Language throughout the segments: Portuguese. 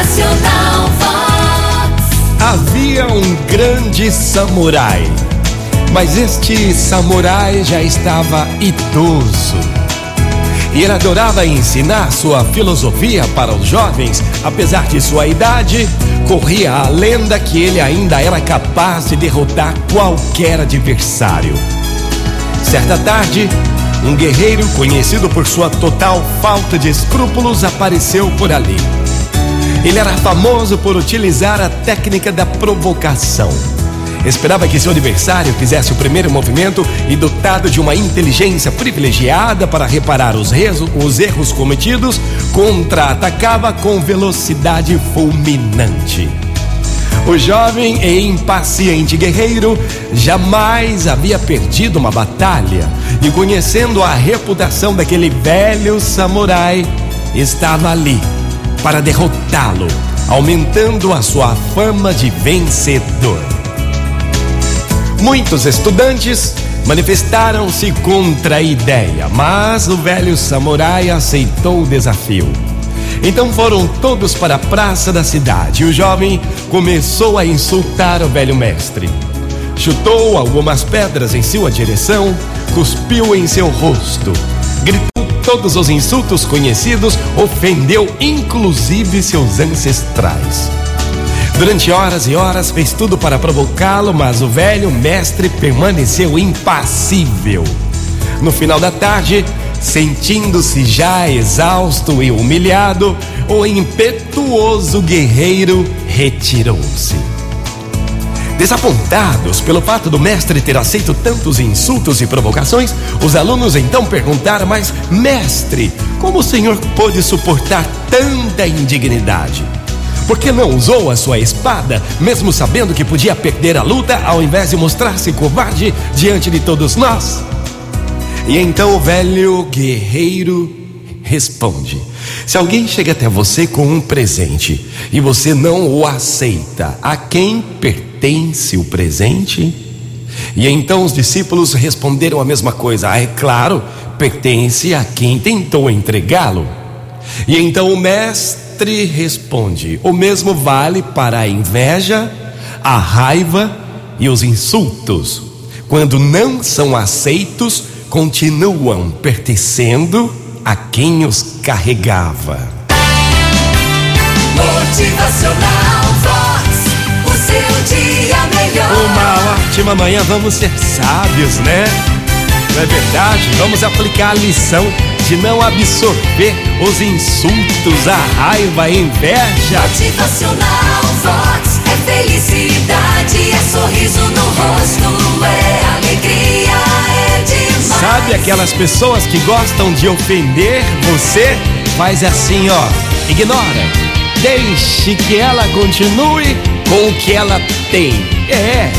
Motivacional Vox. Havia um grande samurai, mas este samurai já estava idoso. E ele adorava ensinar sua filosofia para os jovens, apesar de sua idade, corria a lenda que ele ainda era capaz de derrotar qualquer adversário. Certa tarde, um guerreiro conhecido por sua total falta de escrúpulos apareceu por ali. Ele era famoso por utilizar a técnica da provocação. Esperava que seu adversário fizesse o primeiro movimento e, dotado de uma inteligência privilegiada para reparar os, os erros cometidos, contra-atacava com velocidade fulminante. O jovem e impaciente guerreiro jamais havia perdido uma batalha e, conhecendo a reputação daquele velho samurai, estava ali para derrotá-lo, aumentando a sua fama de vencedor. Muitos estudantes manifestaram-se contra a ideia, mas o velho samurai aceitou o desafio. Então foram todos para a praça da cidade e o jovem começou a insultar o velho mestre. Chutou algumas pedras em sua direção, cuspiu em seu rosto, gritou todos os insultos conhecidos, ofendeu inclusive seus ancestrais. Durante horas e horas fez tudo para provocá-lo, mas o velho mestre permaneceu impassível. No final da tarde, sentindo-se já exausto e humilhado, o impetuoso guerreiro retirou-se. Desapontados pelo fato do mestre ter aceito tantos insultos e provocações, os alunos então perguntaram: Mas, mestre, como o senhor pôde suportar tanta indignidade? Por que não usou a sua espada, mesmo sabendo que podia perder a luta, ao invés de mostrar-se covarde diante de todos nós? E então o velho guerreiro responde: Se alguém chega até você com um presente e você não o aceita, a quem pertence o presente? E então os discípulos responderam a mesma coisa: ah, é claro, pertence a quem tentou entregá-lo. E então o mestre responde: o mesmo vale para a inveja, a raiva e os insultos. Quando não são aceitos, continuam pertencendo a quem os carregava. Motivacional Vox, o seu dia melhor. Uma ótima manhã, vamos ser sábios, né? Não é verdade? Vamos aplicar a lição de não absorver os insultos, a raiva, a inveja. Motivacional Vox é felicidade, aquelas pessoas que gostam de ofender você? Faz assim, ó, ignora. Deixe que ela continue com o que ela tem. É.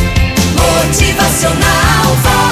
Motivacional.